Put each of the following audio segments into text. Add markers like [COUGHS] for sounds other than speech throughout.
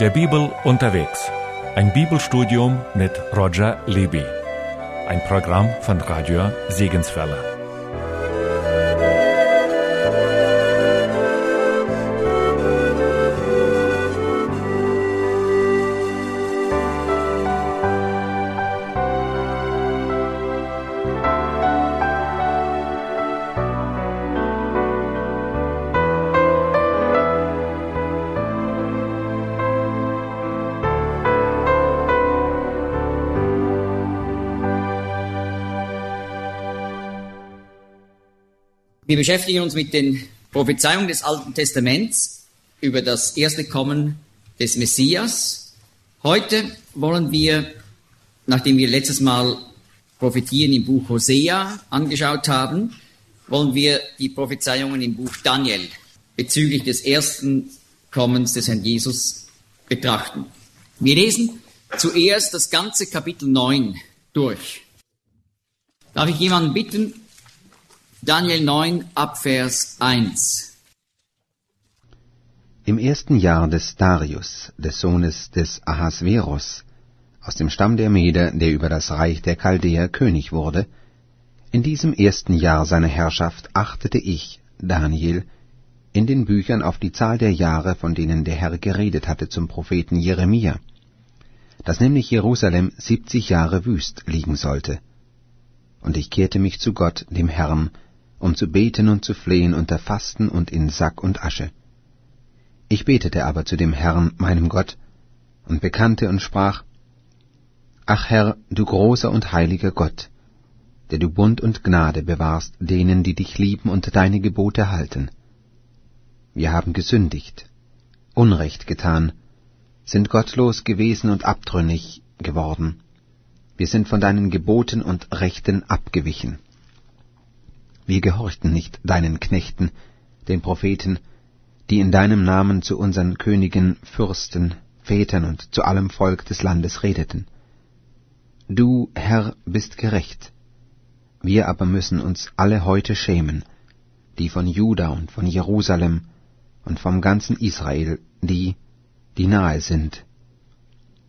Der Bibel unterwegs. Ein Bibelstudium mit Roger Libby. Ein Programm von Radio Segenswelle. Beschäftigen uns mit den Prophezeiungen des Alten Testaments über das erste Kommen des Messias. Heute wollen wir, nachdem wir letztes Mal Prophetien im Buch Hosea angeschaut haben, wollen wir die Prophezeiungen im Buch Daniel bezüglich des ersten Kommens des Herrn Jesus betrachten. Wir lesen zuerst das ganze Kapitel 9 durch. Darf ich jemanden bitten, Daniel 9 ab Vers 1. Im ersten Jahr des Darius, des Sohnes des Ahasveros, aus dem Stamm der Meder, der über das Reich der Chaldäer König wurde, in diesem ersten Jahr seiner Herrschaft achtete ich, Daniel, in den Büchern auf die Zahl der Jahre, von denen der Herr geredet hatte zum Propheten Jeremia, dass nämlich Jerusalem siebzig Jahre wüst liegen sollte. Und ich kehrte mich zu Gott, dem Herrn, um zu beten und zu flehen unter Fasten und in Sack und Asche. Ich betete aber zu dem Herrn, meinem Gott, und bekannte und sprach, Ach Herr, du großer und heiliger Gott, der du Bund und Gnade bewahrst denen, die dich lieben und deine Gebote halten. Wir haben gesündigt, Unrecht getan, sind gottlos gewesen und abtrünnig geworden. Wir sind von deinen Geboten und Rechten abgewichen. Wir gehorchten nicht deinen Knechten, den Propheten, die in deinem Namen zu unseren Königen, Fürsten, Vätern und zu allem Volk des Landes redeten. Du, Herr, bist gerecht. Wir aber müssen uns alle heute schämen, die von Juda und von Jerusalem und vom ganzen Israel, die, die nahe sind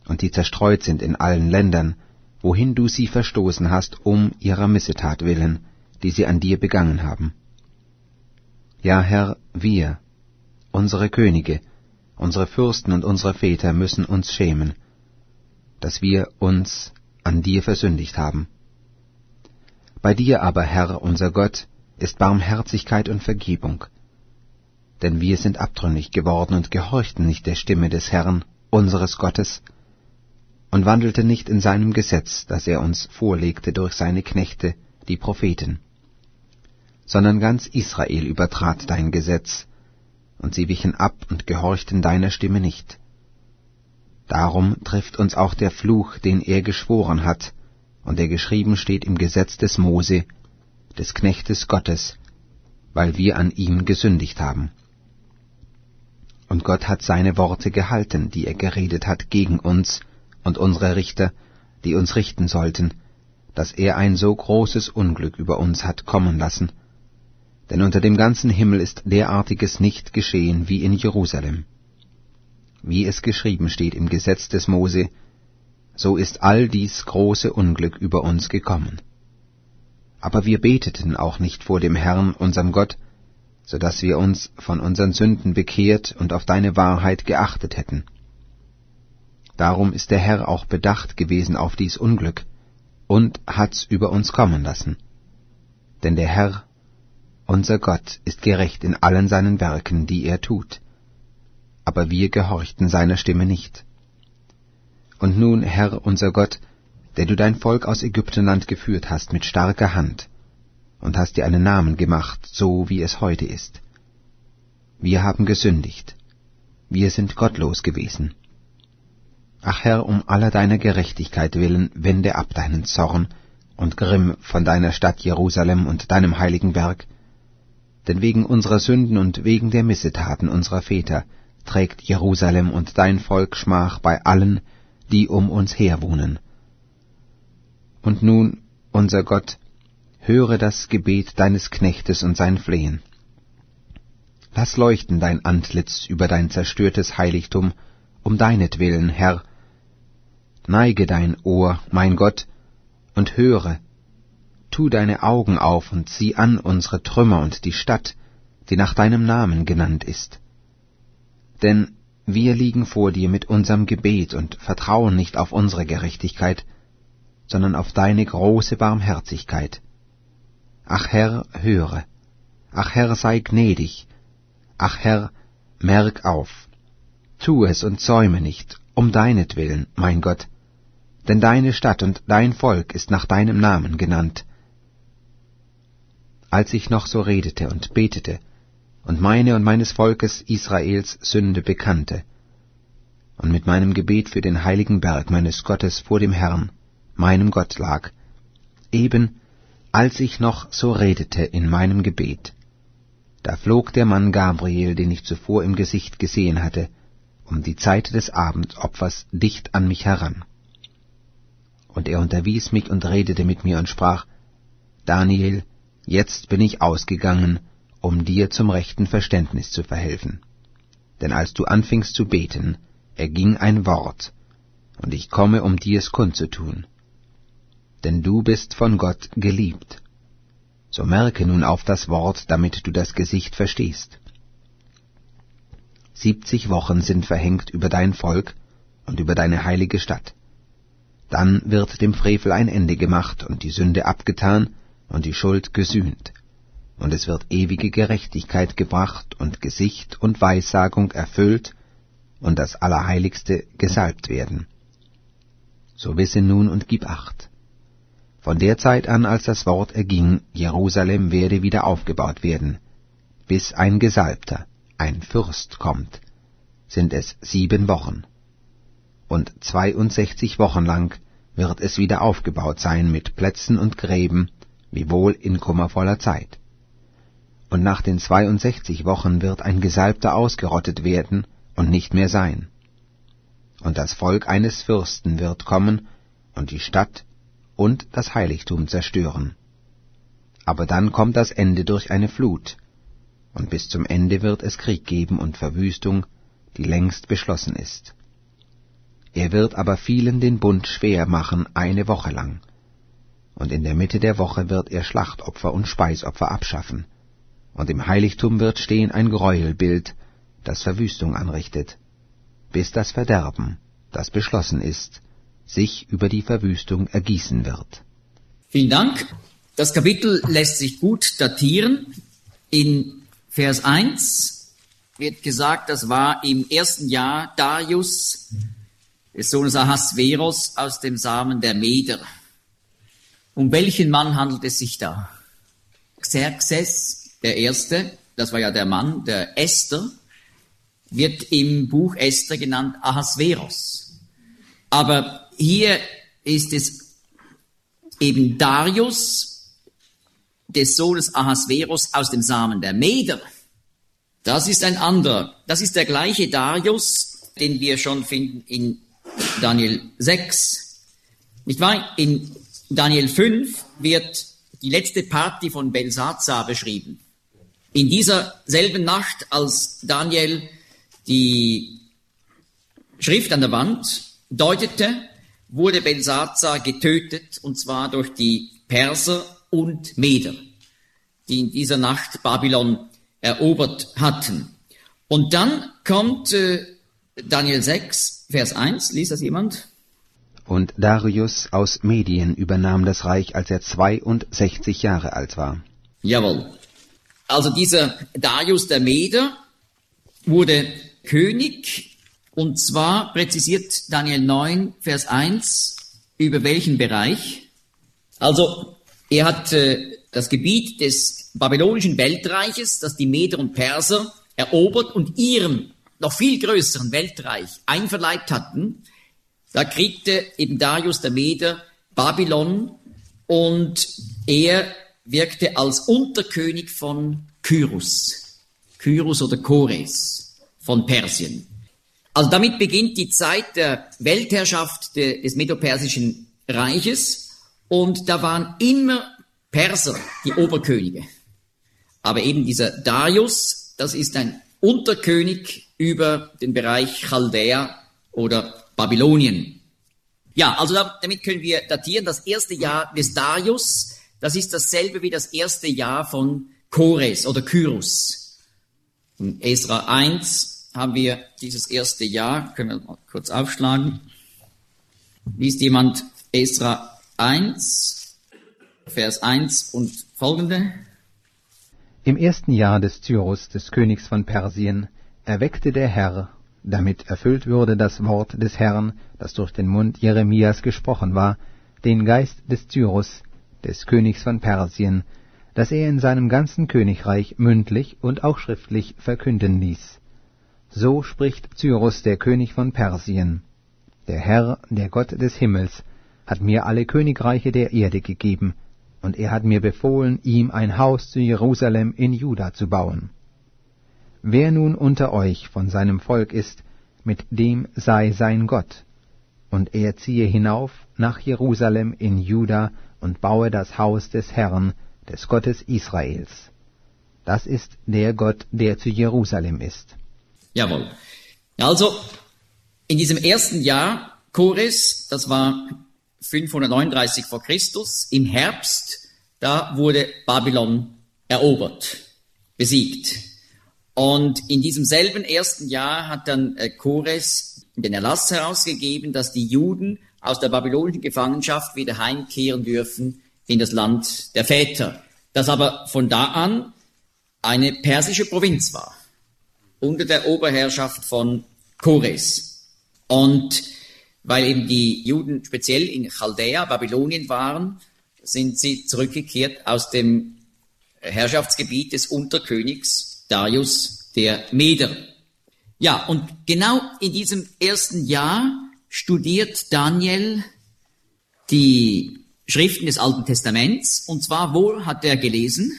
und die zerstreut sind in allen Ländern, wohin du sie verstoßen hast, um ihrer Missetat willen, die sie an dir begangen haben. Ja, Herr, wir, unsere Könige, unsere Fürsten und unsere Väter müssen uns schämen, dass wir uns an dir versündigt haben. Bei dir aber, Herr, unser Gott, ist Barmherzigkeit und Vergebung, denn wir sind abtrünnig geworden und gehorchten nicht der Stimme des Herrn, unseres Gottes, und wandelten nicht in seinem Gesetz, das er uns vorlegte durch seine Knechte, die Propheten sondern ganz Israel übertrat dein Gesetz, und sie wichen ab und gehorchten deiner Stimme nicht. Darum trifft uns auch der Fluch, den er geschworen hat, und der geschrieben steht im Gesetz des Mose, des Knechtes Gottes, weil wir an ihm gesündigt haben. Und Gott hat seine Worte gehalten, die er geredet hat gegen uns und unsere Richter, die uns richten sollten, dass er ein so großes Unglück über uns hat kommen lassen, denn unter dem ganzen Himmel ist derartiges nicht geschehen wie in Jerusalem. Wie es geschrieben steht im Gesetz des Mose, so ist all dies große Unglück über uns gekommen. Aber wir beteten auch nicht vor dem Herrn, unserem Gott, so dass wir uns von unseren Sünden bekehrt und auf deine Wahrheit geachtet hätten. Darum ist der Herr auch bedacht gewesen auf dies Unglück und hat's über uns kommen lassen. Denn der Herr unser Gott ist gerecht in allen seinen Werken, die er tut. Aber wir gehorchten seiner Stimme nicht. Und nun, Herr unser Gott, der du dein Volk aus Ägyptenland geführt hast mit starker Hand, und hast dir einen Namen gemacht, so wie es heute ist. Wir haben gesündigt, wir sind gottlos gewesen. Ach Herr, um aller deiner Gerechtigkeit willen, wende ab deinen Zorn und Grimm von deiner Stadt Jerusalem und deinem heiligen Werk, denn wegen unserer Sünden und wegen der Missetaten unserer Väter trägt Jerusalem und dein Volk Schmach bei allen, die um uns her wohnen. Und nun, unser Gott, höre das Gebet deines Knechtes und sein Flehen. Lass leuchten dein Antlitz über dein zerstörtes Heiligtum um deinetwillen, Herr. Neige dein Ohr, mein Gott, und höre. Tu deine Augen auf und sieh an unsere Trümmer und die Stadt, die nach deinem Namen genannt ist. Denn wir liegen vor dir mit unserem Gebet und vertrauen nicht auf unsere Gerechtigkeit, sondern auf deine große Barmherzigkeit. Ach Herr, höre. Ach Herr, sei gnädig. Ach Herr, merk auf. Tu es und säume nicht, um deinetwillen, mein Gott. Denn deine Stadt und dein Volk ist nach deinem Namen genannt. Als ich noch so redete und betete, und meine und meines Volkes Israels Sünde bekannte, und mit meinem Gebet für den heiligen Berg meines Gottes vor dem Herrn, meinem Gott lag, eben als ich noch so redete in meinem Gebet. Da flog der Mann Gabriel, den ich zuvor im Gesicht gesehen hatte, um die Zeit des Abendopfers dicht an mich heran. Und er unterwies mich und redete mit mir und sprach, Daniel, jetzt bin ich ausgegangen, um dir zum rechten Verständnis zu verhelfen. Denn als du anfingst zu beten, erging ein Wort, und ich komme, um dir es kundzutun. Denn du bist von Gott geliebt. So merke nun auf das Wort, damit du das Gesicht verstehst. Siebzig Wochen sind verhängt über dein Volk und über deine heilige Stadt. Dann wird dem Frevel ein Ende gemacht und die Sünde abgetan und die Schuld gesühnt und es wird ewige Gerechtigkeit gebracht und Gesicht und Weissagung erfüllt und das Allerheiligste gesalbt werden. So wisse nun und gib acht. Von der Zeit an, als das Wort erging, Jerusalem werde wieder aufgebaut werden, bis ein Gesalbter, ein Fürst kommt, sind es sieben Wochen. Und zweiundsechzig Wochen lang wird es wieder aufgebaut sein mit Plätzen und Gräben, wiewohl in kummervoller Zeit und nach den 62 Wochen wird ein Gesalbter ausgerottet werden und nicht mehr sein. Und das Volk eines Fürsten wird kommen und die Stadt und das Heiligtum zerstören. Aber dann kommt das Ende durch eine Flut, und bis zum Ende wird es Krieg geben und Verwüstung, die längst beschlossen ist. Er wird aber vielen den Bund schwer machen eine Woche lang, und in der Mitte der Woche wird er Schlachtopfer und Speisopfer abschaffen, und im Heiligtum wird stehen ein Gräuelbild, das Verwüstung anrichtet, bis das Verderben, das beschlossen ist, sich über die Verwüstung ergießen wird. Vielen Dank. Das Kapitel lässt sich gut datieren. In Vers 1 wird gesagt, das war im ersten Jahr Darius, des Sohnes Ahasveros, aus dem Samen der Meder. Um welchen Mann handelt es sich da? Xerxes der erste, das war ja der Mann, der Esther, wird im Buch Esther genannt Ahasveros. Aber hier ist es eben Darius, des Sohnes Ahasveros aus dem Samen der Meder. Das ist ein anderer. Das ist der gleiche Darius, den wir schon finden in Daniel 6. Nicht wahr? In Daniel 5 wird die letzte Party von Belsazar beschrieben. In dieser selben Nacht, als Daniel die Schrift an der Wand deutete, wurde Belsazar getötet, und zwar durch die Perser und Meder, die in dieser Nacht Babylon erobert hatten. Und dann kommt äh, Daniel 6, Vers 1, liest das jemand? Und Darius aus Medien übernahm das Reich, als er 62 Jahre alt war. Jawohl. Also dieser Darius der Meder wurde König und zwar präzisiert Daniel 9, Vers 1 über welchen Bereich. Also er hat äh, das Gebiet des babylonischen Weltreiches, das die Meder und Perser erobert und ihrem noch viel größeren Weltreich einverleibt hatten. Da kriegte eben Darius der Meder Babylon und er wirkte als Unterkönig von Kyrus. Kyrus oder Chores von Persien. Also damit beginnt die Zeit der Weltherrschaft des Medopersischen Reiches und da waren immer Perser die Oberkönige. Aber eben dieser Darius, das ist ein Unterkönig über den Bereich Chaldea oder Babylonien. Ja, also damit können wir datieren, das erste Jahr des Darius, das ist dasselbe wie das erste Jahr von Kores oder Kyrus. In Esra 1 haben wir dieses erste Jahr, können wir mal kurz aufschlagen. Liest jemand Esra 1, Vers 1 und folgende? Im ersten Jahr des Tyrus, des Königs von Persien, erweckte der Herr, damit erfüllt würde das Wort des Herrn, das durch den Mund Jeremias gesprochen war, den Geist des Tyrus, des Königs von Persien, dass er in seinem ganzen Königreich mündlich und auch schriftlich verkünden ließ. So spricht Cyrus der König von Persien. Der Herr, der Gott des Himmels, hat mir alle Königreiche der Erde gegeben, und er hat mir befohlen, ihm ein Haus zu Jerusalem in Juda zu bauen. Wer nun unter euch von seinem Volk ist, mit dem sei sein Gott, und er ziehe hinauf nach Jerusalem in Juda und baue das Haus des Herrn, des Gottes Israels. Das ist der Gott, der zu Jerusalem ist. Jawohl. Also, in diesem ersten Jahr, Chores, das war 539 vor Christus, im Herbst, da wurde Babylon erobert, besiegt. Und in diesem selben ersten Jahr hat dann äh, Chores den Erlass herausgegeben, dass die Juden aus der babylonischen Gefangenschaft wieder heimkehren dürfen in das Land der Väter, das aber von da an eine persische Provinz war, unter der Oberherrschaft von Chores. Und weil eben die Juden speziell in Chaldea, Babylonien waren, sind sie zurückgekehrt aus dem Herrschaftsgebiet des Unterkönigs Darius der Meder. Ja, und genau in diesem ersten Jahr studiert Daniel die Schriften des Alten Testaments. Und zwar, wo hat er gelesen?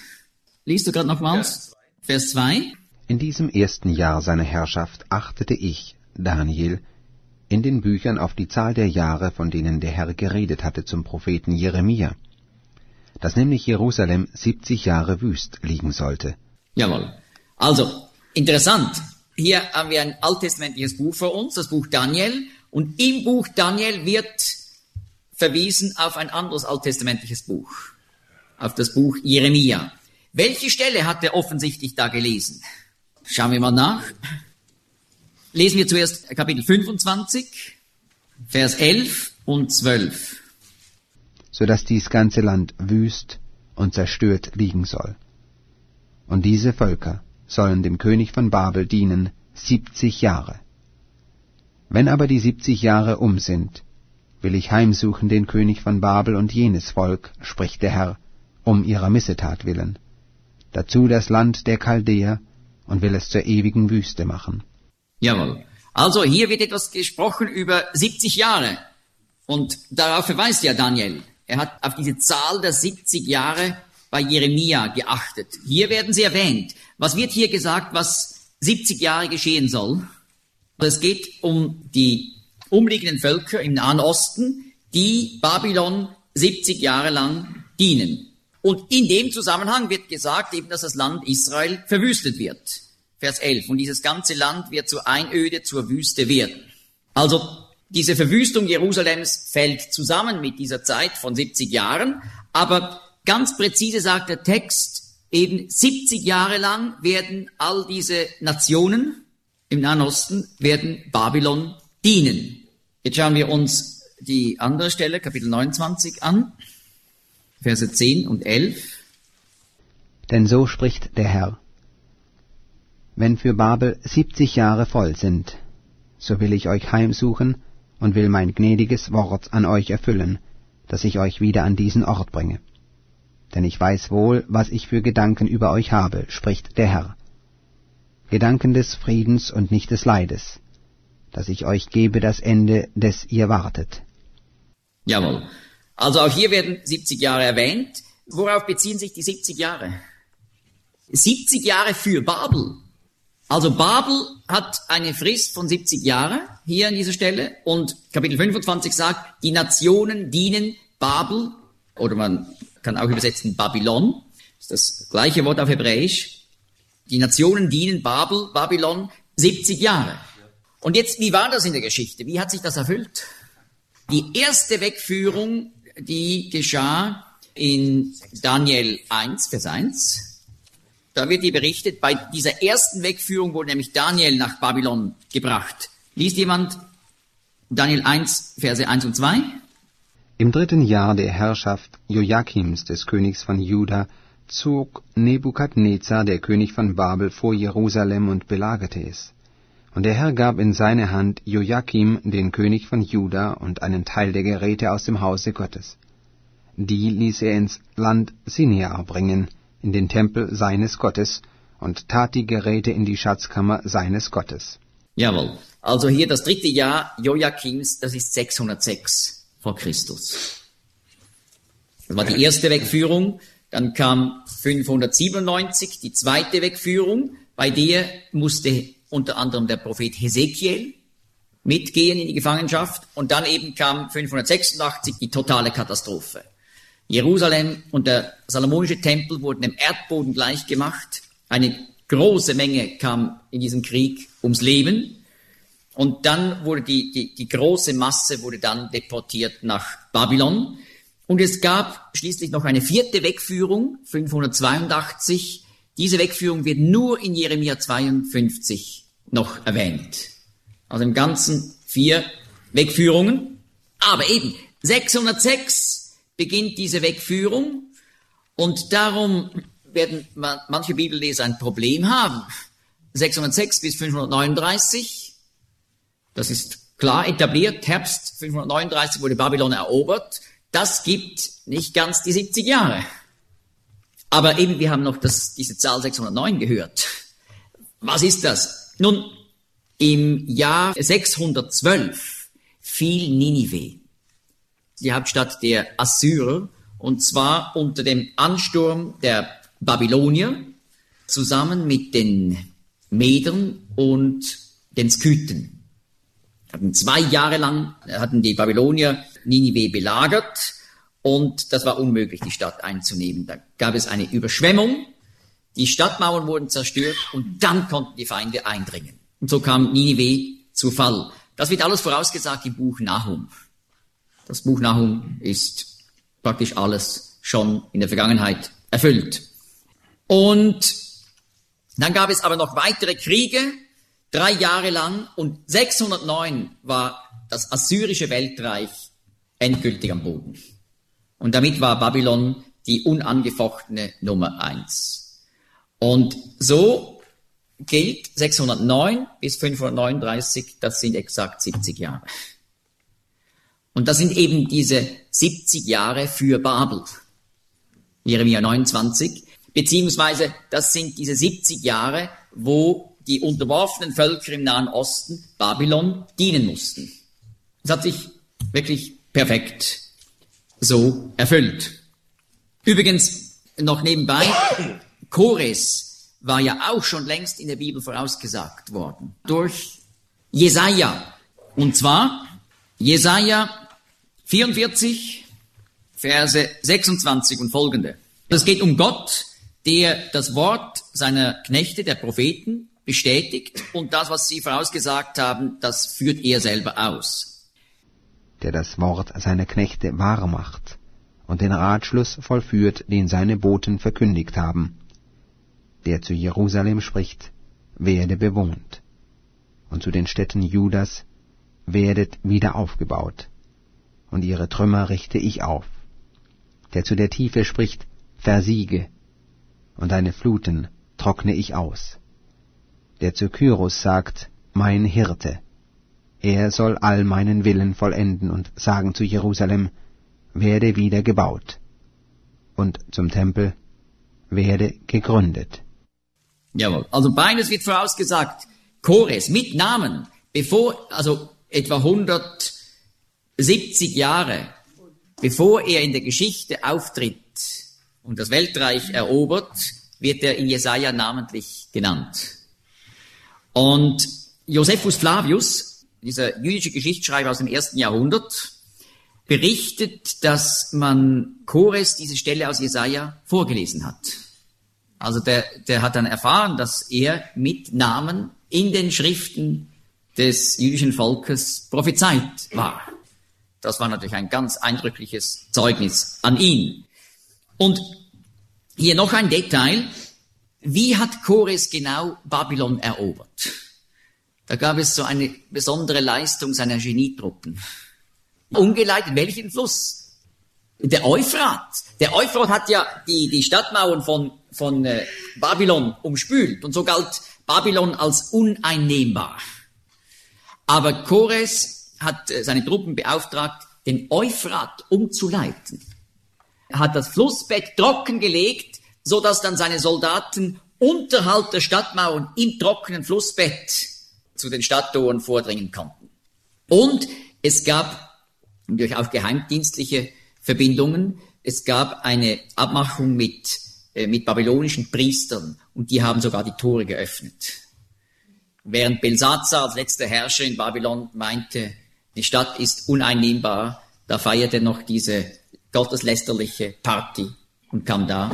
Liest du gerade nochmals? Vers 2. In diesem ersten Jahr seiner Herrschaft achtete ich, Daniel, in den Büchern auf die Zahl der Jahre, von denen der Herr geredet hatte zum Propheten Jeremia, dass nämlich Jerusalem siebzig Jahre wüst liegen sollte. Jawohl. Also, interessant. Hier haben wir ein alttestamentliches Buch vor uns, das Buch Daniel, und im Buch Daniel wird verwiesen auf ein anderes alttestamentliches Buch, auf das Buch Jeremia. Welche Stelle hat er offensichtlich da gelesen? Schauen wir mal nach. Lesen wir zuerst Kapitel 25, Vers 11 und 12. So dass dies ganze Land wüst und zerstört liegen soll. Und diese Völker sollen dem König von Babel dienen siebzig Jahre. Wenn aber die siebzig Jahre um sind, will ich heimsuchen den König von Babel und jenes Volk, spricht der Herr, um ihrer Missetat willen, dazu das Land der Chaldäer, und will es zur ewigen Wüste machen. Jawohl. Also hier wird etwas gesprochen über 70 Jahre. Und darauf verweist ja Daniel. Er hat auf diese Zahl der 70 Jahre bei Jeremia geachtet. Hier werden sie erwähnt. Was wird hier gesagt, was 70 Jahre geschehen soll? Es geht um die umliegenden Völker im Nahen Osten, die Babylon 70 Jahre lang dienen. Und in dem Zusammenhang wird gesagt eben, dass das Land Israel verwüstet wird. Vers 11. Und dieses ganze Land wird zur Einöde, zur Wüste werden. Also diese Verwüstung Jerusalems fällt zusammen mit dieser Zeit von 70 Jahren, aber ganz präzise sagt der Text, eben 70 Jahre lang werden all diese Nationen im Nahen Osten, werden Babylon dienen. Jetzt schauen wir uns die andere Stelle, Kapitel 29 an, Verse 10 und 11. Denn so spricht der Herr. Wenn für Babel siebzig Jahre voll sind, so will ich euch heimsuchen und will mein gnädiges Wort an euch erfüllen, dass ich euch wieder an diesen Ort bringe. Denn ich weiß wohl, was ich für Gedanken über euch habe, spricht der Herr. Gedanken des Friedens und nicht des Leides, dass ich euch gebe das Ende, des ihr wartet. Jawohl. Also auch hier werden 70 Jahre erwähnt. Worauf beziehen sich die 70 Jahre? 70 Jahre für Babel. Also Babel hat eine Frist von 70 Jahren hier an dieser Stelle und Kapitel 25 sagt, die Nationen dienen Babel oder man kann auch übersetzen Babylon, das ist das gleiche Wort auf Hebräisch. Die Nationen dienen Babel, Babylon 70 Jahre. Und jetzt, wie war das in der Geschichte? Wie hat sich das erfüllt? Die erste Wegführung, die geschah in Daniel 1, Vers 1. Da wird dir berichtet, bei dieser ersten Wegführung wurde nämlich Daniel nach Babylon gebracht. Liest jemand Daniel 1, Verse 1 und 2? Im dritten Jahr der Herrschaft Joachims des Königs von Juda zog Nebukadnezar, der König von Babel, vor Jerusalem und belagerte es. Und der Herr gab in seine Hand Joachim, den König von Juda, und einen Teil der Geräte aus dem Hause Gottes. Die ließ er ins Land Sinear bringen, in den Tempel seines Gottes, und tat die Geräte in die Schatzkammer seines Gottes. Jawohl. Also hier das dritte Jahr Joachims, das ist 606 vor Christus. Das war die erste Wegführung. Dann kam 597 die zweite Wegführung. Bei der musste unter anderem der Prophet Hesekiel mitgehen in die Gefangenschaft. Und dann eben kam 586 die totale Katastrophe. Jerusalem und der Salomonische Tempel wurden dem Erdboden gleichgemacht. Eine große Menge kam in diesem Krieg ums Leben. Und dann wurde die, die, die große Masse wurde dann deportiert nach Babylon. Und es gab schließlich noch eine vierte Wegführung, 582. Diese Wegführung wird nur in Jeremia 52 noch erwähnt. Also im Ganzen vier Wegführungen. Aber eben 606 beginnt diese Wegführung und darum werden manche Bibelleser ein Problem haben. 606 bis 539, das ist klar etabliert, Herbst 539 wurde Babylon erobert, das gibt nicht ganz die 70 Jahre. Aber eben, wir haben noch das, diese Zahl 609 gehört. Was ist das? Nun, im Jahr 612 fiel Ninive, die Hauptstadt der Assyrer, und zwar unter dem Ansturm der Babylonier zusammen mit den Medern und den Skythen. Hatten zwei Jahre lang hatten die Babylonier Ninive belagert und das war unmöglich, die Stadt einzunehmen. Da gab es eine Überschwemmung, die Stadtmauern wurden zerstört und dann konnten die Feinde eindringen. Und so kam Ninive zu Fall. Das wird alles vorausgesagt im Buch Nahum. Das Buch Nahum ist praktisch alles schon in der Vergangenheit erfüllt. Und dann gab es aber noch weitere Kriege, drei Jahre lang, und 609 war das assyrische Weltreich endgültig am Boden. Und damit war Babylon die unangefochtene Nummer eins. Und so gilt 609 bis 539, das sind exakt 70 Jahre. Und das sind eben diese 70 Jahre für Babel. Jeremia 29. Beziehungsweise das sind diese 70 Jahre, wo die unterworfenen Völker im Nahen Osten Babylon dienen mussten. Das hat sich wirklich perfekt so erfüllt. Übrigens noch nebenbei, [COUGHS] Chores war ja auch schon längst in der Bibel vorausgesagt worden durch Jesaja. Und zwar Jesaja 44, Verse 26 und folgende. Es geht um Gott, der das Wort seiner Knechte, der Propheten, bestätigt. Und das, was sie vorausgesagt haben, das führt er selber aus. Der das Wort seiner Knechte wahr macht und den Ratschluss vollführt, den seine Boten verkündigt haben, der zu Jerusalem spricht, werde bewohnt, und zu den Städten Judas, werdet wieder aufgebaut, und ihre Trümmer richte ich auf, der zu der Tiefe spricht, versiege, und deine Fluten trockne ich aus. Der zu Kyros sagt, mein Hirte. Er soll all meinen Willen vollenden und sagen zu Jerusalem, werde wieder gebaut. Und zum Tempel, werde gegründet. Jawohl. Also beides wird vorausgesagt. Chores mit Namen, bevor, also etwa 170 Jahre, bevor er in der Geschichte auftritt, und das Weltreich erobert, wird er in Jesaja namentlich genannt. Und Josephus Flavius, dieser jüdische Geschichtsschreiber aus dem ersten Jahrhundert, berichtet, dass man Chores diese Stelle aus Jesaja vorgelesen hat. Also der, der hat dann erfahren, dass er mit Namen in den Schriften des jüdischen Volkes prophezeit war. Das war natürlich ein ganz eindrückliches Zeugnis an ihn. Und hier noch ein Detail. Wie hat Chores genau Babylon erobert? Da gab es so eine besondere Leistung seiner Genietruppen. Umgeleitet welchen Fluss? Der Euphrat. Der Euphrat hat ja die, die Stadtmauern von, von äh, Babylon umspült und so galt Babylon als uneinnehmbar. Aber Chores hat äh, seine Truppen beauftragt, den Euphrat umzuleiten. Er hat das Flussbett trockengelegt, so dass dann seine Soldaten unterhalb der Stadtmauern im trockenen Flussbett zu den Stadttoren vordringen konnten. Und es gab natürlich auch geheimdienstliche Verbindungen. Es gab eine Abmachung mit, äh, mit babylonischen Priestern und die haben sogar die Tore geöffnet. Während Belsazar als letzter Herrscher in Babylon meinte, die Stadt ist uneinnehmbar, da feierte noch diese gotteslästerliche Party und kam da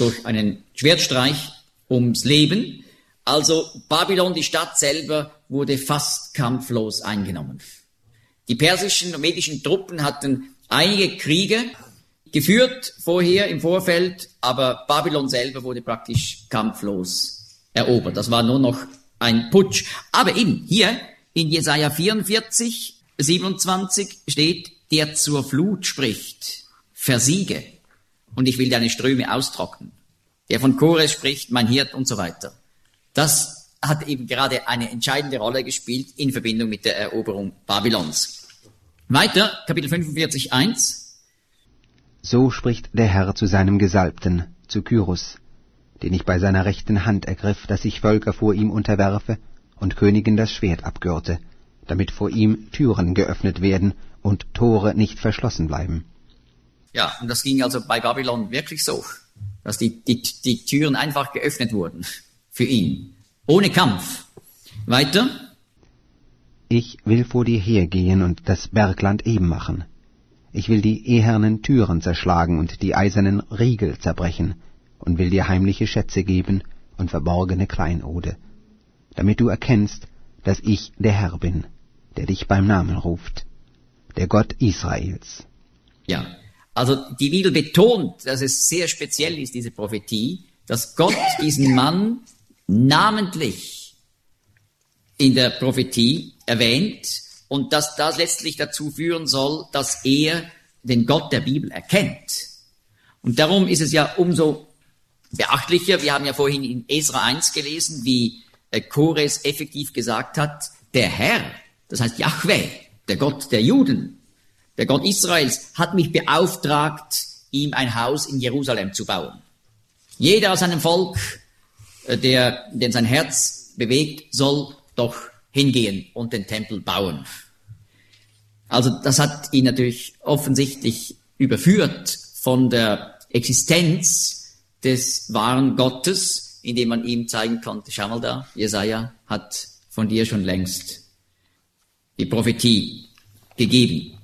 durch einen Schwertstreich ums Leben. Also Babylon, die Stadt selber, wurde fast kampflos eingenommen. Die persischen und medischen Truppen hatten einige Kriege geführt vorher im Vorfeld, aber Babylon selber wurde praktisch kampflos erobert. Das war nur noch ein Putsch. Aber eben hier in Jesaja 44, 27 steht, der zur Flut spricht, versiege und ich will deine Ströme austrocknen. Der von Chores spricht, mein Hirt und so weiter. Das hat eben gerade eine entscheidende Rolle gespielt in Verbindung mit der Eroberung Babylons. Weiter, Kapitel 45, 1. So spricht der Herr zu seinem Gesalbten, zu Kyrus, den ich bei seiner rechten Hand ergriff, dass ich Völker vor ihm unterwerfe und Königen das Schwert abgürte, damit vor ihm Türen geöffnet werden und Tore nicht verschlossen bleiben. Ja, und das ging also bei Babylon wirklich so, dass die, die, die Türen einfach geöffnet wurden für ihn, ohne Kampf. Weiter. Ich will vor dir hergehen und das Bergland eben machen. Ich will die ehernen Türen zerschlagen und die eisernen Riegel zerbrechen und will dir heimliche Schätze geben und verborgene Kleinode, damit du erkennst, dass ich der Herr bin, der dich beim Namen ruft, der Gott Israels. Ja, also die Bibel betont, dass es sehr speziell ist, diese Prophetie, dass Gott diesen Mann namentlich in der Prophetie erwähnt und dass das letztlich dazu führen soll, dass er den Gott der Bibel erkennt. Und darum ist es ja umso beachtlicher, wir haben ja vorhin in Esra 1 gelesen, wie äh, Chores effektiv gesagt hat, der Herr, das heißt Yahweh, der Gott der Juden, der Gott Israels, hat mich beauftragt, ihm ein Haus in Jerusalem zu bauen. Jeder aus seinem Volk, äh, der, den sein Herz bewegt, soll doch hingehen und den Tempel bauen. Also das hat ihn natürlich offensichtlich überführt von der Existenz des wahren Gottes, indem man ihm zeigen konnte, schau mal da, Jesaja hat von dir schon längst die Prophetie gegeben.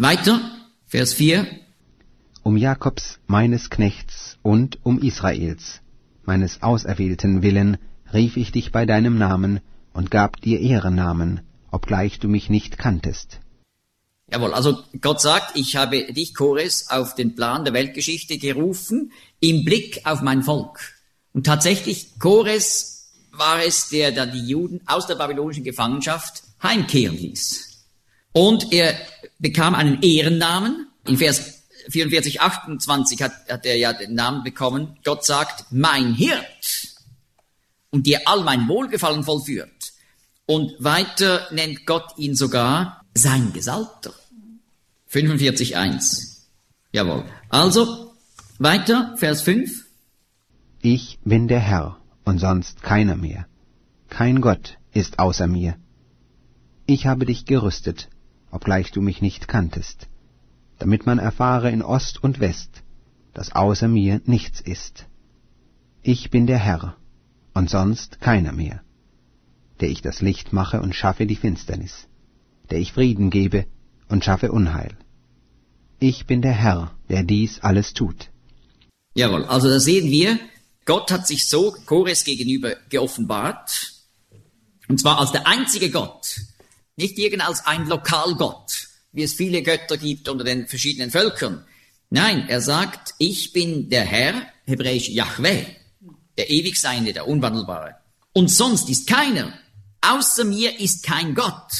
Weiter, Vers 4. Um Jakobs, meines Knechts, und um Israels, meines Auserwählten willen, rief ich dich bei deinem Namen und gab dir Ehrennamen, obgleich du mich nicht kanntest. Jawohl, also Gott sagt, ich habe dich, Chores, auf den Plan der Weltgeschichte gerufen, im Blick auf mein Volk. Und tatsächlich, Chores war es, der dann die Juden aus der babylonischen Gefangenschaft heimkehren ließ. Und er bekam einen Ehrennamen. In Vers 44, 28 hat, hat er ja den Namen bekommen. Gott sagt, mein Hirt und dir all mein Wohlgefallen vollführt. Und weiter nennt Gott ihn sogar sein Gesalbter. 45.1. Jawohl. Also, weiter, Vers 5. Ich bin der Herr und sonst keiner mehr. Kein Gott ist außer mir. Ich habe dich gerüstet, obgleich du mich nicht kanntest, damit man erfahre in Ost und West, dass außer mir nichts ist. Ich bin der Herr und sonst keiner mehr, der ich das Licht mache und schaffe die Finsternis, der ich Frieden gebe und schaffe Unheil. Ich bin der Herr, der dies alles tut. Jawohl, also da sehen wir, Gott hat sich so Chores gegenüber geoffenbart Und zwar als der einzige Gott, nicht irgend als ein Lokalgott, wie es viele Götter gibt unter den verschiedenen Völkern. Nein, er sagt, ich bin der Herr, hebräisch Yahweh, der Ewigseinde, der Unwandelbare. Und sonst ist keiner. Außer mir ist kein Gott.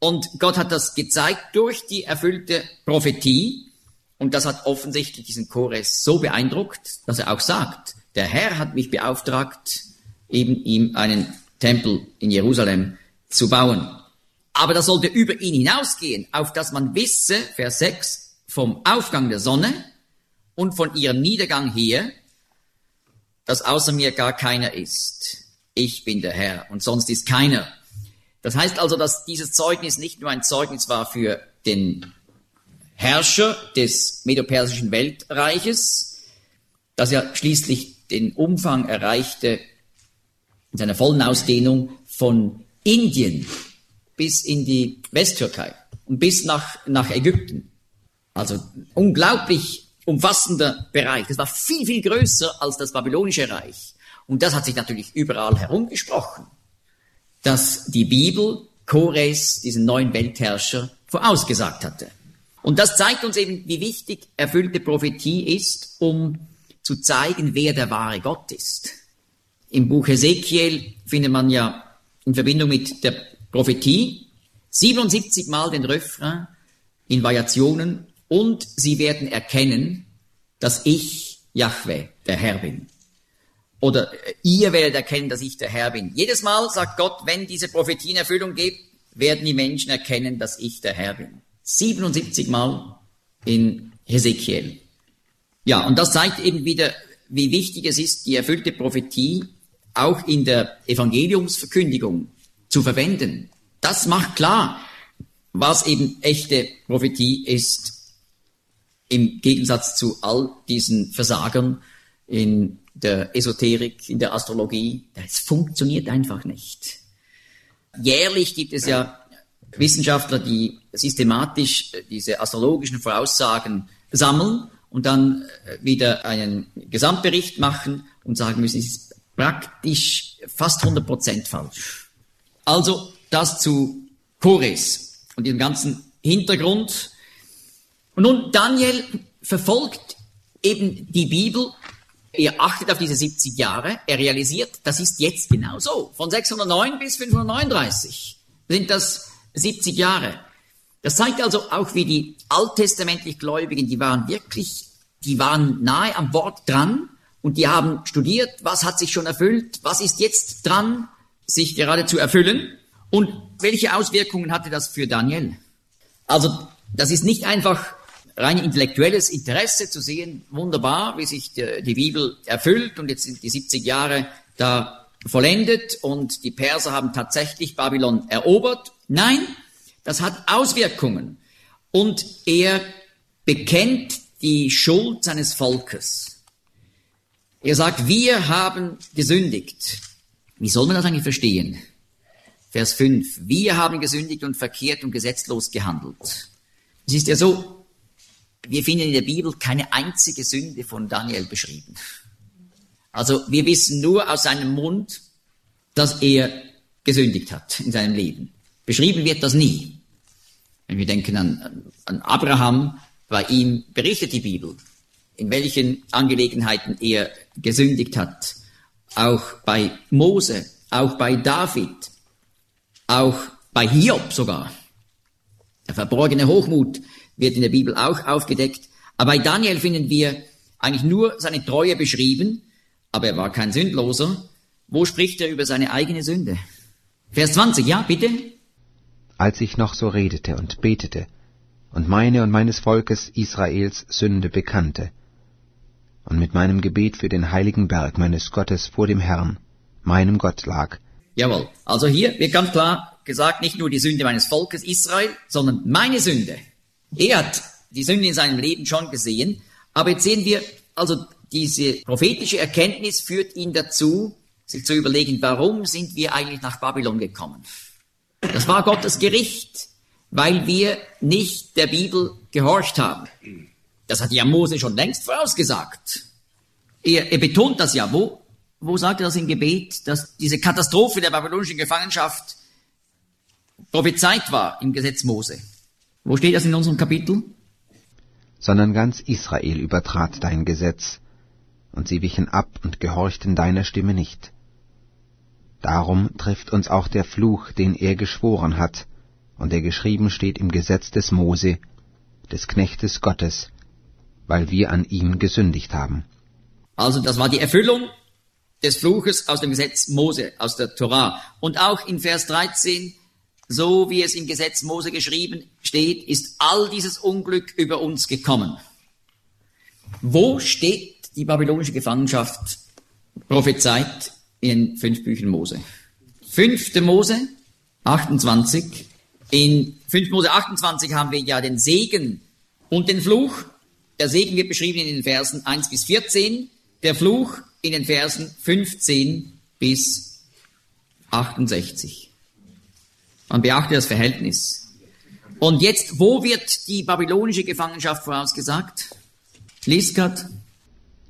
Und Gott hat das gezeigt durch die erfüllte Prophetie. Und das hat offensichtlich diesen Chores so beeindruckt, dass er auch sagt, der Herr hat mich beauftragt, eben ihm einen Tempel in Jerusalem zu bauen. Aber das sollte über ihn hinausgehen, auf dass man wisse, Vers 6, vom Aufgang der Sonne und von ihrem Niedergang her, dass außer mir gar keiner ist. Ich bin der Herr und sonst ist keiner. Das heißt also, dass dieses Zeugnis nicht nur ein Zeugnis war für den Herrscher des medopersischen Weltreiches, das ja schließlich den Umfang erreichte in seiner vollen Ausdehnung von Indien bis in die Westtürkei und bis nach, nach Ägypten. Also unglaublich umfassender Bereich. Das war viel, viel größer als das babylonische Reich. Und das hat sich natürlich überall herumgesprochen dass die Bibel Chores, diesen neuen Weltherrscher, vorausgesagt hatte. Und das zeigt uns eben, wie wichtig erfüllte Prophetie ist, um zu zeigen, wer der wahre Gott ist. Im Buch Ezekiel findet man ja in Verbindung mit der Prophetie 77 Mal den Refrain in Variationen und sie werden erkennen, dass ich Yahweh, der Herr bin oder ihr werdet erkennen, dass ich der Herr bin. Jedes Mal sagt Gott, wenn diese Prophetie in Erfüllung geht, werden die Menschen erkennen, dass ich der Herr bin. 77 Mal in Hesekiel. Ja, und das zeigt eben wieder, wie wichtig es ist, die erfüllte Prophetie auch in der Evangeliumsverkündigung zu verwenden. Das macht klar, was eben echte Prophetie ist, im Gegensatz zu all diesen Versagern in der Esoterik, in der Astrologie. Das funktioniert einfach nicht. Jährlich gibt es ja Wissenschaftler, die systematisch diese astrologischen Voraussagen sammeln und dann äh, wieder einen Gesamtbericht machen und sagen müssen, es ist praktisch fast 100 Prozent falsch. Also das zu Chores und dem ganzen Hintergrund. Und nun Daniel verfolgt eben die Bibel er achtet auf diese 70 Jahre, er realisiert, das ist jetzt genau so. Von 609 bis 539 sind das 70 Jahre. Das zeigt also auch, wie die alttestamentlich Gläubigen, die waren wirklich, die waren nahe am Wort dran und die haben studiert, was hat sich schon erfüllt, was ist jetzt dran, sich gerade zu erfüllen und welche Auswirkungen hatte das für Daniel. Also das ist nicht einfach rein intellektuelles Interesse zu sehen, wunderbar, wie sich die, die Bibel erfüllt und jetzt sind die 70 Jahre da vollendet und die Perser haben tatsächlich Babylon erobert. Nein, das hat Auswirkungen. Und er bekennt die Schuld seines Volkes. Er sagt, wir haben gesündigt. Wie soll man das eigentlich verstehen? Vers 5. Wir haben gesündigt und verkehrt und gesetzlos gehandelt. Es ist ja so, wir finden in der Bibel keine einzige Sünde von Daniel beschrieben. Also wir wissen nur aus seinem Mund, dass er gesündigt hat in seinem Leben. Beschrieben wird das nie. Wenn wir denken an, an Abraham, bei ihm berichtet die Bibel, in welchen Angelegenheiten er gesündigt hat. Auch bei Mose, auch bei David, auch bei Hiob sogar. Der verborgene Hochmut wird in der Bibel auch aufgedeckt. Aber bei Daniel finden wir eigentlich nur seine Treue beschrieben, aber er war kein Sündloser. Wo spricht er über seine eigene Sünde? Vers 20, ja, bitte? Als ich noch so redete und betete und meine und meines Volkes Israels Sünde bekannte und mit meinem Gebet für den heiligen Berg meines Gottes vor dem Herrn, meinem Gott lag. Jawohl, also hier wird ganz klar gesagt, nicht nur die Sünde meines Volkes Israel, sondern meine Sünde. Er hat die Sünde in seinem Leben schon gesehen, aber jetzt sehen wir, also diese prophetische Erkenntnis führt ihn dazu, sich zu überlegen, warum sind wir eigentlich nach Babylon gekommen? Das war Gottes Gericht, weil wir nicht der Bibel gehorcht haben. Das hat ja Mose schon längst vorausgesagt. Er, er betont das ja, wo, wo sagt er das im Gebet, dass diese Katastrophe der babylonischen Gefangenschaft prophezeit war im Gesetz Mose? Wo steht das in unserem Kapitel? Sondern ganz Israel übertrat dein Gesetz, und sie wichen ab und gehorchten deiner Stimme nicht. Darum trifft uns auch der Fluch, den er geschworen hat, und der geschrieben steht im Gesetz des Mose, des Knechtes Gottes, weil wir an ihm gesündigt haben. Also das war die Erfüllung des Fluches aus dem Gesetz Mose, aus der Torah. Und auch in Vers 13, so wie es im Gesetz Mose geschrieben steht, ist all dieses Unglück über uns gekommen. Wo steht die babylonische Gefangenschaft prophezeit in fünf Büchern Mose? Fünfte Mose, 28. In 5 Mose 28 haben wir ja den Segen und den Fluch. Der Segen wird beschrieben in den Versen 1 bis 14, der Fluch in den Versen 15 bis 68. Man beachte das Verhältnis. Und jetzt, wo wird die babylonische Gefangenschaft vorausgesagt? Liskat.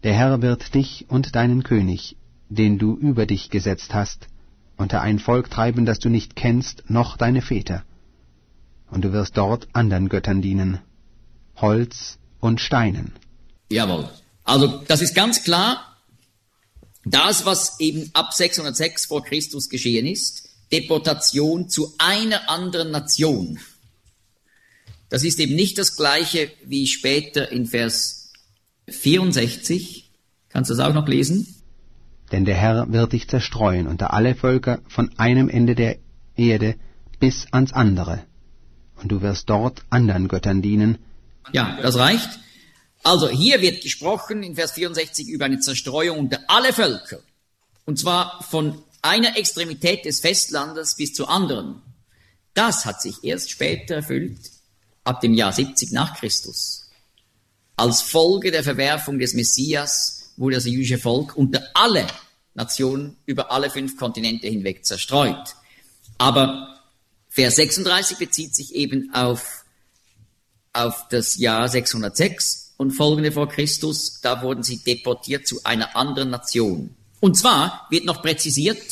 Der Herr wird dich und deinen König, den du über dich gesetzt hast, unter ein Volk treiben, das du nicht kennst, noch deine Väter und du wirst dort anderen Göttern dienen, Holz und Steinen. Jawohl. Also das ist ganz klar, das, was eben ab 606 vor Christus geschehen ist, Deportation zu einer anderen Nation. Das ist eben nicht das gleiche wie später in Vers 64. Kannst du das auch noch lesen? Denn der Herr wird dich zerstreuen unter alle Völker von einem Ende der Erde bis ans andere und du wirst dort anderen Göttern dienen. Ja, das reicht. Also hier wird gesprochen in Vers 64 über eine Zerstreuung unter alle Völker. Und zwar von einer Extremität des Festlandes bis zur anderen. Das hat sich erst später erfüllt, ab dem Jahr 70 nach Christus. Als Folge der Verwerfung des Messias wurde das jüdische Volk unter alle Nationen über alle fünf Kontinente hinweg zerstreut. Aber Vers 36 bezieht sich eben auf, auf das Jahr 606 und folgende vor Christus. Da wurden sie deportiert zu einer anderen Nation. Und zwar wird noch präzisiert,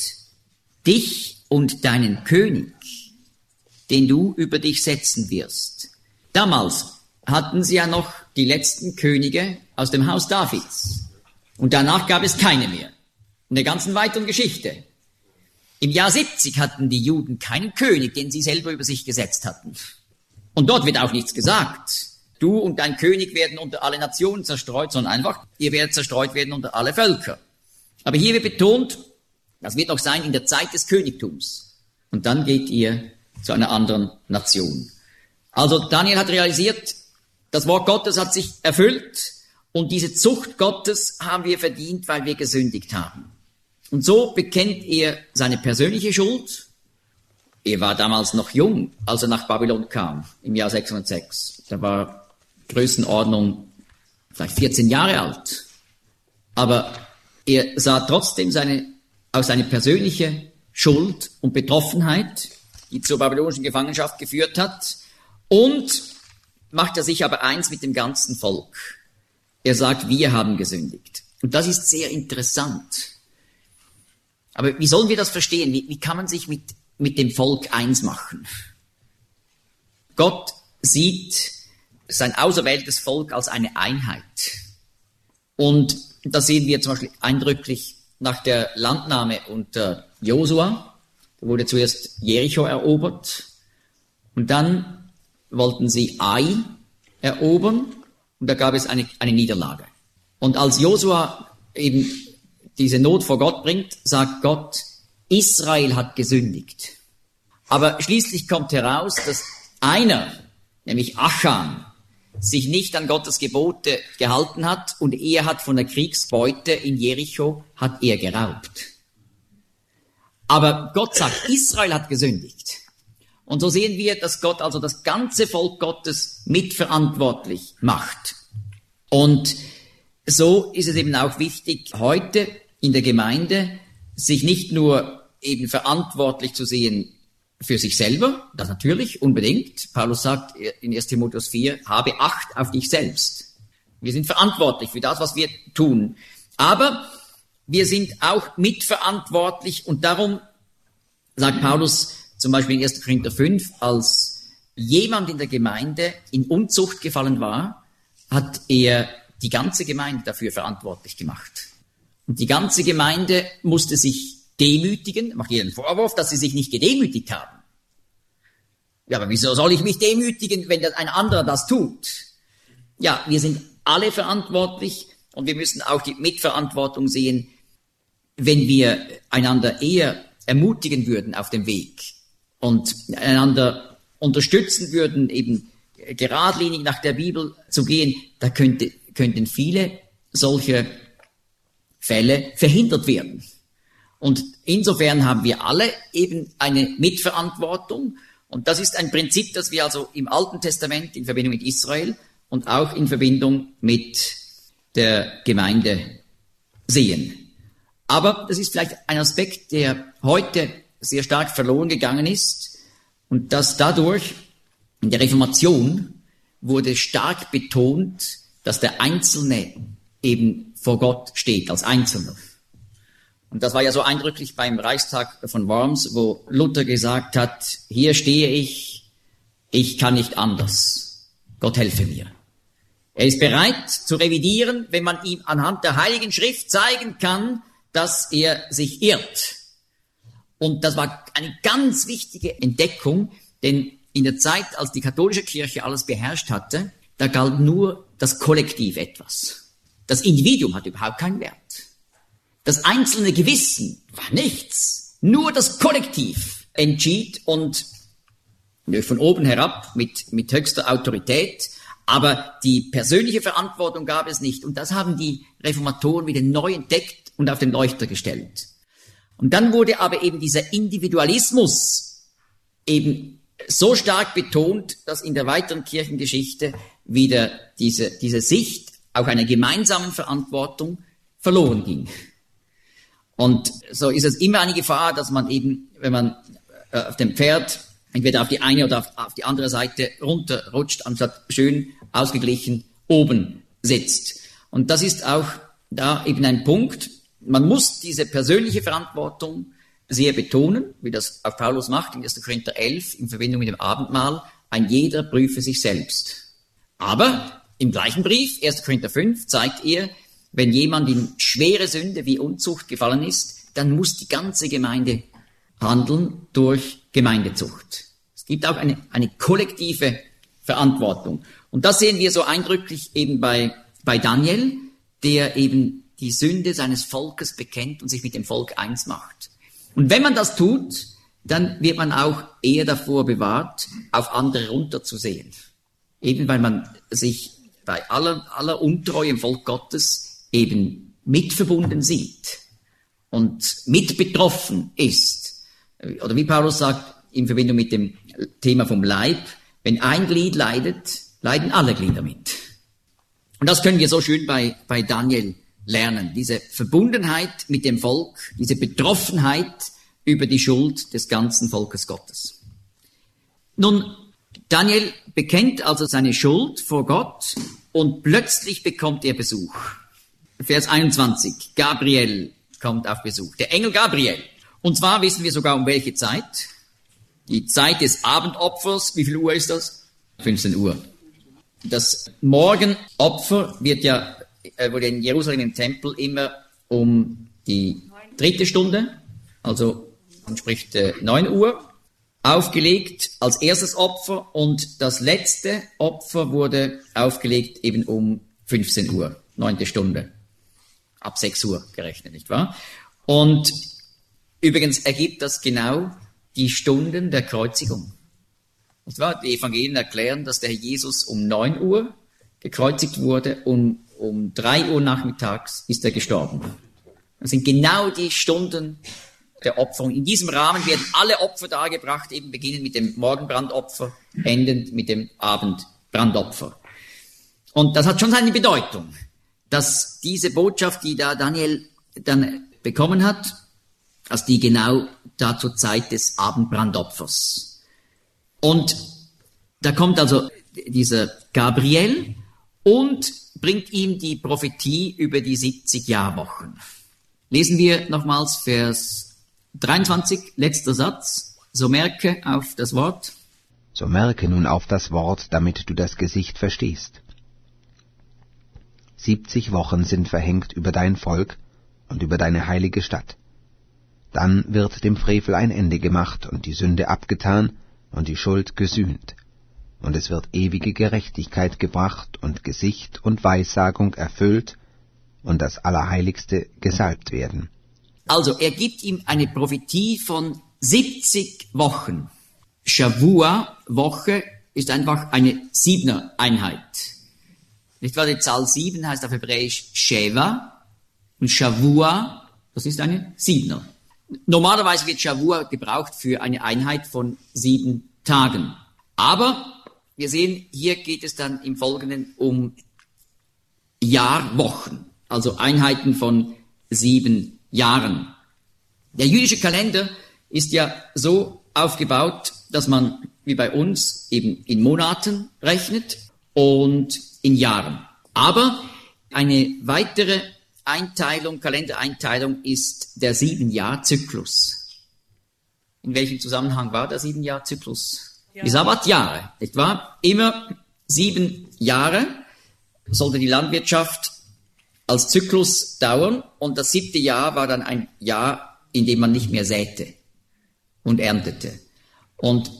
dich und deinen König, den du über dich setzen wirst. Damals hatten sie ja noch die letzten Könige aus dem Haus Davids. Und danach gab es keine mehr. In der ganzen weiteren Geschichte. Im Jahr 70 hatten die Juden keinen König, den sie selber über sich gesetzt hatten. Und dort wird auch nichts gesagt. Du und dein König werden unter alle Nationen zerstreut, sondern einfach, ihr werdet zerstreut werden unter alle Völker. Aber hier wird betont, das wird auch sein in der Zeit des Königtums. Und dann geht ihr zu einer anderen Nation. Also Daniel hat realisiert, das Wort Gottes hat sich erfüllt und diese Zucht Gottes haben wir verdient, weil wir gesündigt haben. Und so bekennt er seine persönliche Schuld. Er war damals noch jung, als er nach Babylon kam, im Jahr 606. Da war Größenordnung vielleicht 14 Jahre alt. Aber er sah trotzdem seine, auch seine persönliche Schuld und Betroffenheit, die zur babylonischen Gefangenschaft geführt hat, und macht er sich aber eins mit dem ganzen Volk. Er sagt, wir haben gesündigt. Und das ist sehr interessant. Aber wie sollen wir das verstehen? Wie, wie kann man sich mit, mit dem Volk eins machen? Gott sieht sein auserwähltes Volk als eine Einheit. Und das sehen wir zum Beispiel eindrücklich nach der Landnahme unter Josua. Da wurde zuerst Jericho erobert und dann wollten sie Ai erobern und da gab es eine, eine Niederlage. Und als Josua eben diese Not vor Gott bringt, sagt Gott, Israel hat gesündigt. Aber schließlich kommt heraus, dass einer, nämlich Achan, sich nicht an Gottes Gebote gehalten hat und er hat von der Kriegsbeute in Jericho, hat er geraubt. Aber Gott sagt, Israel hat gesündigt. Und so sehen wir, dass Gott also das ganze Volk Gottes mitverantwortlich macht. Und so ist es eben auch wichtig, heute in der Gemeinde, sich nicht nur eben verantwortlich zu sehen für sich selber, das natürlich, unbedingt. Paulus sagt in 1 Timotheus 4, habe Acht auf dich selbst. Wir sind verantwortlich für das, was wir tun. Aber wir sind auch mitverantwortlich und darum sagt Paulus zum Beispiel in 1. Korinther 5, als jemand in der Gemeinde in Unzucht gefallen war, hat er die ganze Gemeinde dafür verantwortlich gemacht. Und die ganze Gemeinde musste sich demütigen, macht ihr den Vorwurf, dass sie sich nicht gedemütigt haben. Ja, aber wieso soll ich mich demütigen, wenn ein anderer das tut? Ja, wir sind alle verantwortlich und wir müssen auch die Mitverantwortung sehen, wenn wir einander eher ermutigen würden auf dem Weg und einander unterstützen würden, eben geradlinig nach der Bibel zu gehen, da könnte, könnten viele solche Fälle verhindert werden. Und insofern haben wir alle eben eine Mitverantwortung und das ist ein Prinzip, das wir also im Alten Testament in Verbindung mit Israel und auch in Verbindung mit der Gemeinde sehen. Aber das ist vielleicht ein Aspekt, der heute sehr stark verloren gegangen ist und dass dadurch in der Reformation wurde stark betont, dass der Einzelne eben vor Gott steht als Einzelner. Und das war ja so eindrücklich beim Reichstag von Worms, wo Luther gesagt hat, hier stehe ich, ich kann nicht anders. Gott helfe mir. Er ist bereit zu revidieren, wenn man ihm anhand der Heiligen Schrift zeigen kann, dass er sich irrt. Und das war eine ganz wichtige Entdeckung, denn in der Zeit, als die katholische Kirche alles beherrscht hatte, da galt nur das Kollektiv etwas. Das Individuum hat überhaupt keinen Wert. Das einzelne Gewissen war nichts. Nur das Kollektiv entschied und von oben herab mit, mit höchster Autorität. Aber die persönliche Verantwortung gab es nicht. Und das haben die Reformatoren wieder neu entdeckt und auf den Leuchter gestellt. Und dann wurde aber eben dieser Individualismus eben so stark betont, dass in der weiteren Kirchengeschichte wieder diese, diese Sicht auch einer gemeinsamen Verantwortung verloren ging. Und so ist es immer eine Gefahr, dass man eben, wenn man äh, auf dem Pferd entweder auf die eine oder auf, auf die andere Seite runterrutscht, anstatt schön ausgeglichen oben sitzt. Und das ist auch da eben ein Punkt. Man muss diese persönliche Verantwortung sehr betonen, wie das auch Paulus macht in 1. Korinther 11 in Verbindung mit dem Abendmahl. Ein jeder prüfe sich selbst. Aber im gleichen Brief, 1. Korinther 5, zeigt er, wenn jemand in schwere Sünde wie Unzucht gefallen ist, dann muss die ganze Gemeinde handeln durch Gemeindezucht. Es gibt auch eine, eine kollektive Verantwortung. Und das sehen wir so eindrücklich eben bei, bei Daniel, der eben die Sünde seines Volkes bekennt und sich mit dem Volk eins macht. Und wenn man das tut, dann wird man auch eher davor bewahrt, auf andere runterzusehen. Eben weil man sich bei aller, aller Untreue im Volk Gottes eben mitverbunden sieht und mit betroffen ist, oder wie Paulus sagt, in Verbindung mit dem Thema vom Leib, wenn ein Glied leidet, leiden alle Glieder mit. Und das können wir so schön bei, bei Daniel lernen. Diese Verbundenheit mit dem Volk, diese Betroffenheit über die Schuld des ganzen Volkes Gottes. Nun, Daniel bekennt also seine Schuld vor Gott und plötzlich bekommt er Besuch. Vers 21. Gabriel kommt auf Besuch. Der Engel Gabriel. Und zwar wissen wir sogar um welche Zeit. Die Zeit des Abendopfers. Wie viel Uhr ist das? 15 Uhr. Das Morgenopfer wird ja, äh, wurde in Jerusalem im Tempel immer um die dritte Stunde, also entspricht äh, 9 Uhr, aufgelegt als erstes Opfer und das letzte Opfer wurde aufgelegt eben um 15 Uhr, neunte Stunde ab 6 Uhr gerechnet, nicht wahr? Und übrigens ergibt das genau die Stunden der Kreuzigung. Nicht wahr? Die Evangelien erklären, dass der Herr Jesus um 9 Uhr gekreuzigt wurde und um 3 Uhr nachmittags ist er gestorben. Das sind genau die Stunden der Opferung. In diesem Rahmen werden alle Opfer dargebracht, eben beginnend mit dem Morgenbrandopfer, endend mit dem Abendbrandopfer. Und das hat schon seine Bedeutung dass diese Botschaft, die da Daniel dann bekommen hat, dass die genau da zur Zeit des Abendbrandopfers. Und da kommt also dieser Gabriel und bringt ihm die Prophetie über die 70 Jahrwochen. Lesen wir nochmals Vers 23, letzter Satz. So merke auf das Wort. So merke nun auf das Wort, damit du das Gesicht verstehst. Siebzig Wochen sind verhängt über dein Volk und über deine heilige Stadt. Dann wird dem Frevel ein Ende gemacht und die Sünde abgetan und die Schuld gesühnt. Und es wird ewige Gerechtigkeit gebracht und Gesicht und Weissagung erfüllt und das Allerheiligste gesalbt werden. Also er gibt ihm eine Prophetie von 70 Wochen. Shavua, Woche, ist einfach eine Siebener Einheit. Nicht wahr? Die Zahl sieben heißt auf Hebräisch Sheva und Shavua, das ist eine Siebener. Normalerweise wird Shavua gebraucht für eine Einheit von sieben Tagen. Aber wir sehen, hier geht es dann im Folgenden um Jahrwochen, also Einheiten von sieben Jahren. Der jüdische Kalender ist ja so aufgebaut, dass man wie bei uns eben in Monaten rechnet und in Jahren. Aber eine weitere Einteilung, Kalendereinteilung ist der Sieben-Jahr-Zyklus. In welchem Zusammenhang war der Sieben-Jahr-Zyklus? Ja. Die Sabbatjahre, nicht wahr? Immer sieben Jahre sollte die Landwirtschaft als Zyklus dauern und das siebte Jahr war dann ein Jahr, in dem man nicht mehr säte und erntete. Und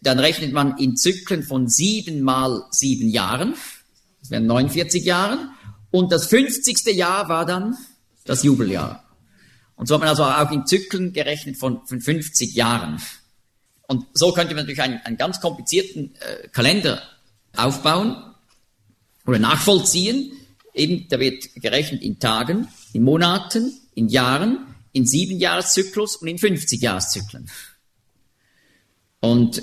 dann rechnet man in Zyklen von sieben mal sieben Jahren, das wären 49 Jahre, und das 50. Jahr war dann das Jubeljahr. Und so hat man also auch in Zyklen gerechnet von, von 50 Jahren. Und so könnte man natürlich einen, einen ganz komplizierten äh, Kalender aufbauen oder nachvollziehen. Eben, da wird gerechnet in Tagen, in Monaten, in Jahren, in sieben Jahreszyklus und in 50 Jahreszyklen. Und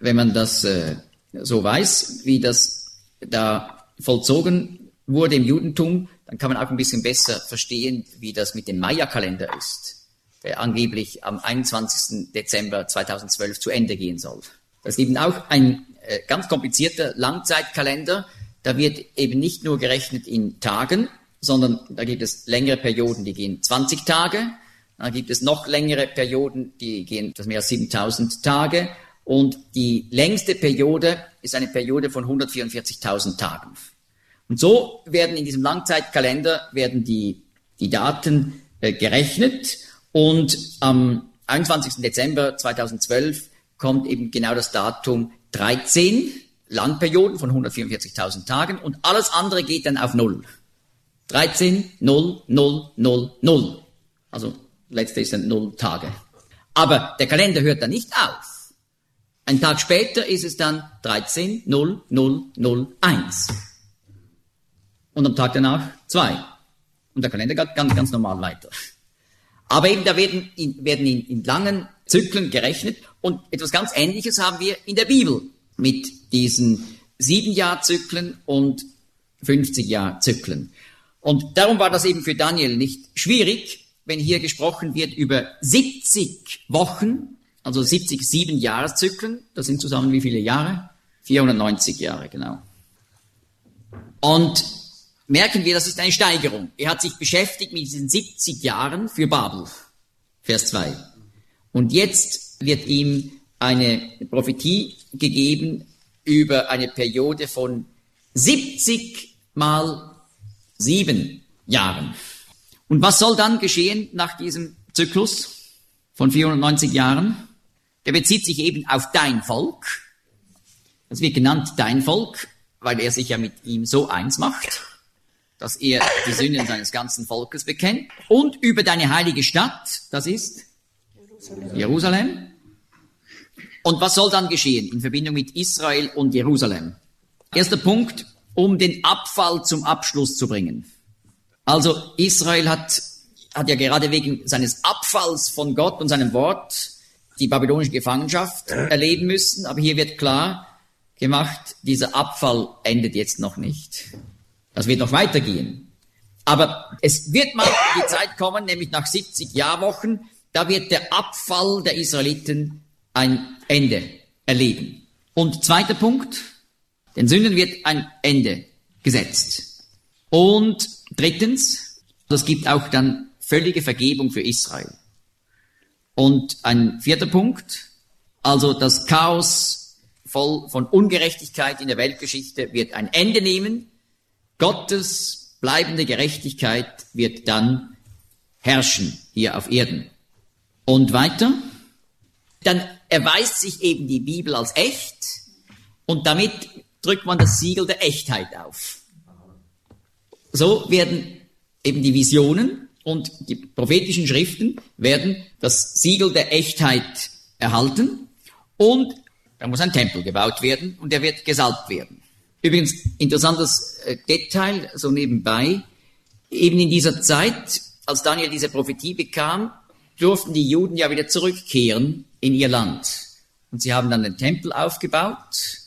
wenn man das äh, so weiß, wie das da vollzogen wurde im Judentum, dann kann man auch ein bisschen besser verstehen, wie das mit dem Maya-Kalender ist, der angeblich am 21. Dezember 2012 zu Ende gehen soll. Das ist eben auch ein äh, ganz komplizierter Langzeitkalender. Da wird eben nicht nur gerechnet in Tagen, sondern da gibt es längere Perioden, die gehen 20 Tage. Dann gibt es noch längere Perioden, die gehen das mehr als 7000 Tage. Und die längste Periode ist eine Periode von 144.000 Tagen. Und so werden in diesem Langzeitkalender werden die, die Daten äh, gerechnet und am 21. Dezember 2012 kommt eben genau das Datum 13 Langperioden von 144.000 Tagen und alles andere geht dann auf Null. 13, 0, 0, 0, 0. Also letzte sind Null Tage. Aber der Kalender hört dann nicht auf. Ein Tag später ist es dann 13, 0, 0, 0, 1 und am Tag danach zwei. Und der Kalender geht ganz, ganz normal weiter. Aber eben da werden, in, werden in, in langen Zyklen gerechnet und etwas ganz Ähnliches haben wir in der Bibel mit diesen sieben Jahr Zyklen und 50 Jahr Zyklen. Und darum war das eben für Daniel nicht schwierig, wenn hier gesprochen wird über 70 Wochen, also 70 sieben Jahreszyklen. Das sind zusammen wie viele Jahre? 490 Jahre, genau. Und merken wir, das ist eine Steigerung. Er hat sich beschäftigt mit diesen 70 Jahren für Babel. Vers 2. Und jetzt wird ihm eine Prophetie gegeben über eine Periode von 70 mal 7 Jahren. Und was soll dann geschehen nach diesem Zyklus von 490 Jahren? Der bezieht sich eben auf dein Volk. Das wird genannt dein Volk, weil er sich ja mit ihm so eins macht dass er die Sünden seines ganzen Volkes bekennt und über deine heilige Stadt, das ist Jerusalem. Und was soll dann geschehen in Verbindung mit Israel und Jerusalem? Erster Punkt, um den Abfall zum Abschluss zu bringen. Also Israel hat, hat ja gerade wegen seines Abfalls von Gott und seinem Wort die babylonische Gefangenschaft erleben müssen. Aber hier wird klar gemacht, dieser Abfall endet jetzt noch nicht. Das wird noch weitergehen. Aber es wird mal die Zeit kommen, nämlich nach 70 Jahrwochen, da wird der Abfall der Israeliten ein Ende erleben. Und zweiter Punkt, den Sünden wird ein Ende gesetzt. Und drittens, es gibt auch dann völlige Vergebung für Israel. Und ein vierter Punkt, also das Chaos voll von Ungerechtigkeit in der Weltgeschichte wird ein Ende nehmen. Gottes bleibende Gerechtigkeit wird dann herrschen hier auf Erden. Und weiter, dann erweist sich eben die Bibel als echt und damit drückt man das Siegel der Echtheit auf. So werden eben die Visionen und die prophetischen Schriften werden das Siegel der Echtheit erhalten und da muss ein Tempel gebaut werden und der wird gesalbt werden. Übrigens, interessantes äh, Detail, so nebenbei, eben in dieser Zeit, als Daniel diese Prophetie bekam, durften die Juden ja wieder zurückkehren in ihr Land. Und sie haben dann den Tempel aufgebaut,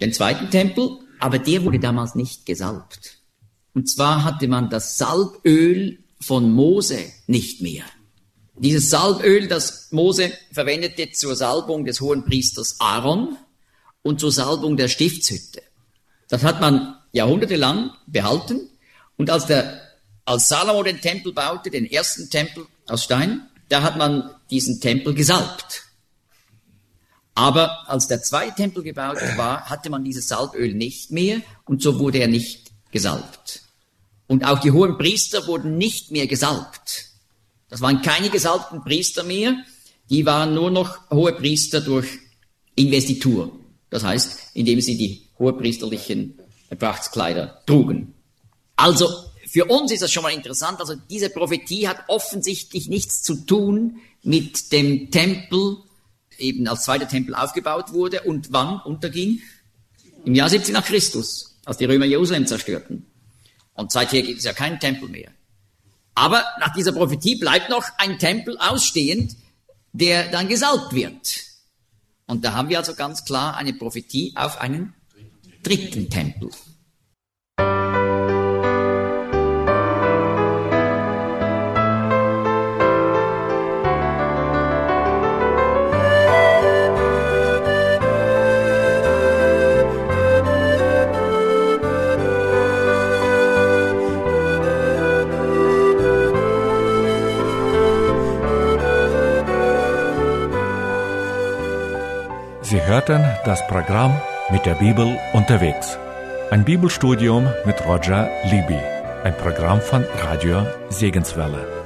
den zweiten Tempel, aber der wurde damals nicht gesalbt. Und zwar hatte man das Salböl von Mose nicht mehr. Dieses Salböl, das Mose verwendete zur Salbung des hohen Priesters Aaron und zur Salbung der Stiftshütte. Das hat man jahrhundertelang behalten. Und als der, als Salomo den Tempel baute, den ersten Tempel aus Stein, da hat man diesen Tempel gesalbt. Aber als der zweite Tempel gebaut war, hatte man dieses Salböl nicht mehr und so wurde er nicht gesalbt. Und auch die hohen Priester wurden nicht mehr gesalbt. Das waren keine gesalbten Priester mehr, die waren nur noch hohe Priester durch Investitur. Das heißt, indem sie die hohepriesterlichen Prachtskleider trugen. Also für uns ist das schon mal interessant. Also diese Prophetie hat offensichtlich nichts zu tun mit dem Tempel, eben als zweiter Tempel aufgebaut wurde und wann unterging? Im Jahr 70 nach Christus, als die Römer Jerusalem zerstörten. Und seither gibt es ja keinen Tempel mehr. Aber nach dieser Prophetie bleibt noch ein Tempel ausstehend, der dann gesalbt wird. Und da haben wir also ganz klar eine Prophetie auf einen dritten Tempel. Sie hörten das Programm mit der Bibel unterwegs. Ein Bibelstudium mit Roger Libby. Ein Programm von Radio Segenswelle.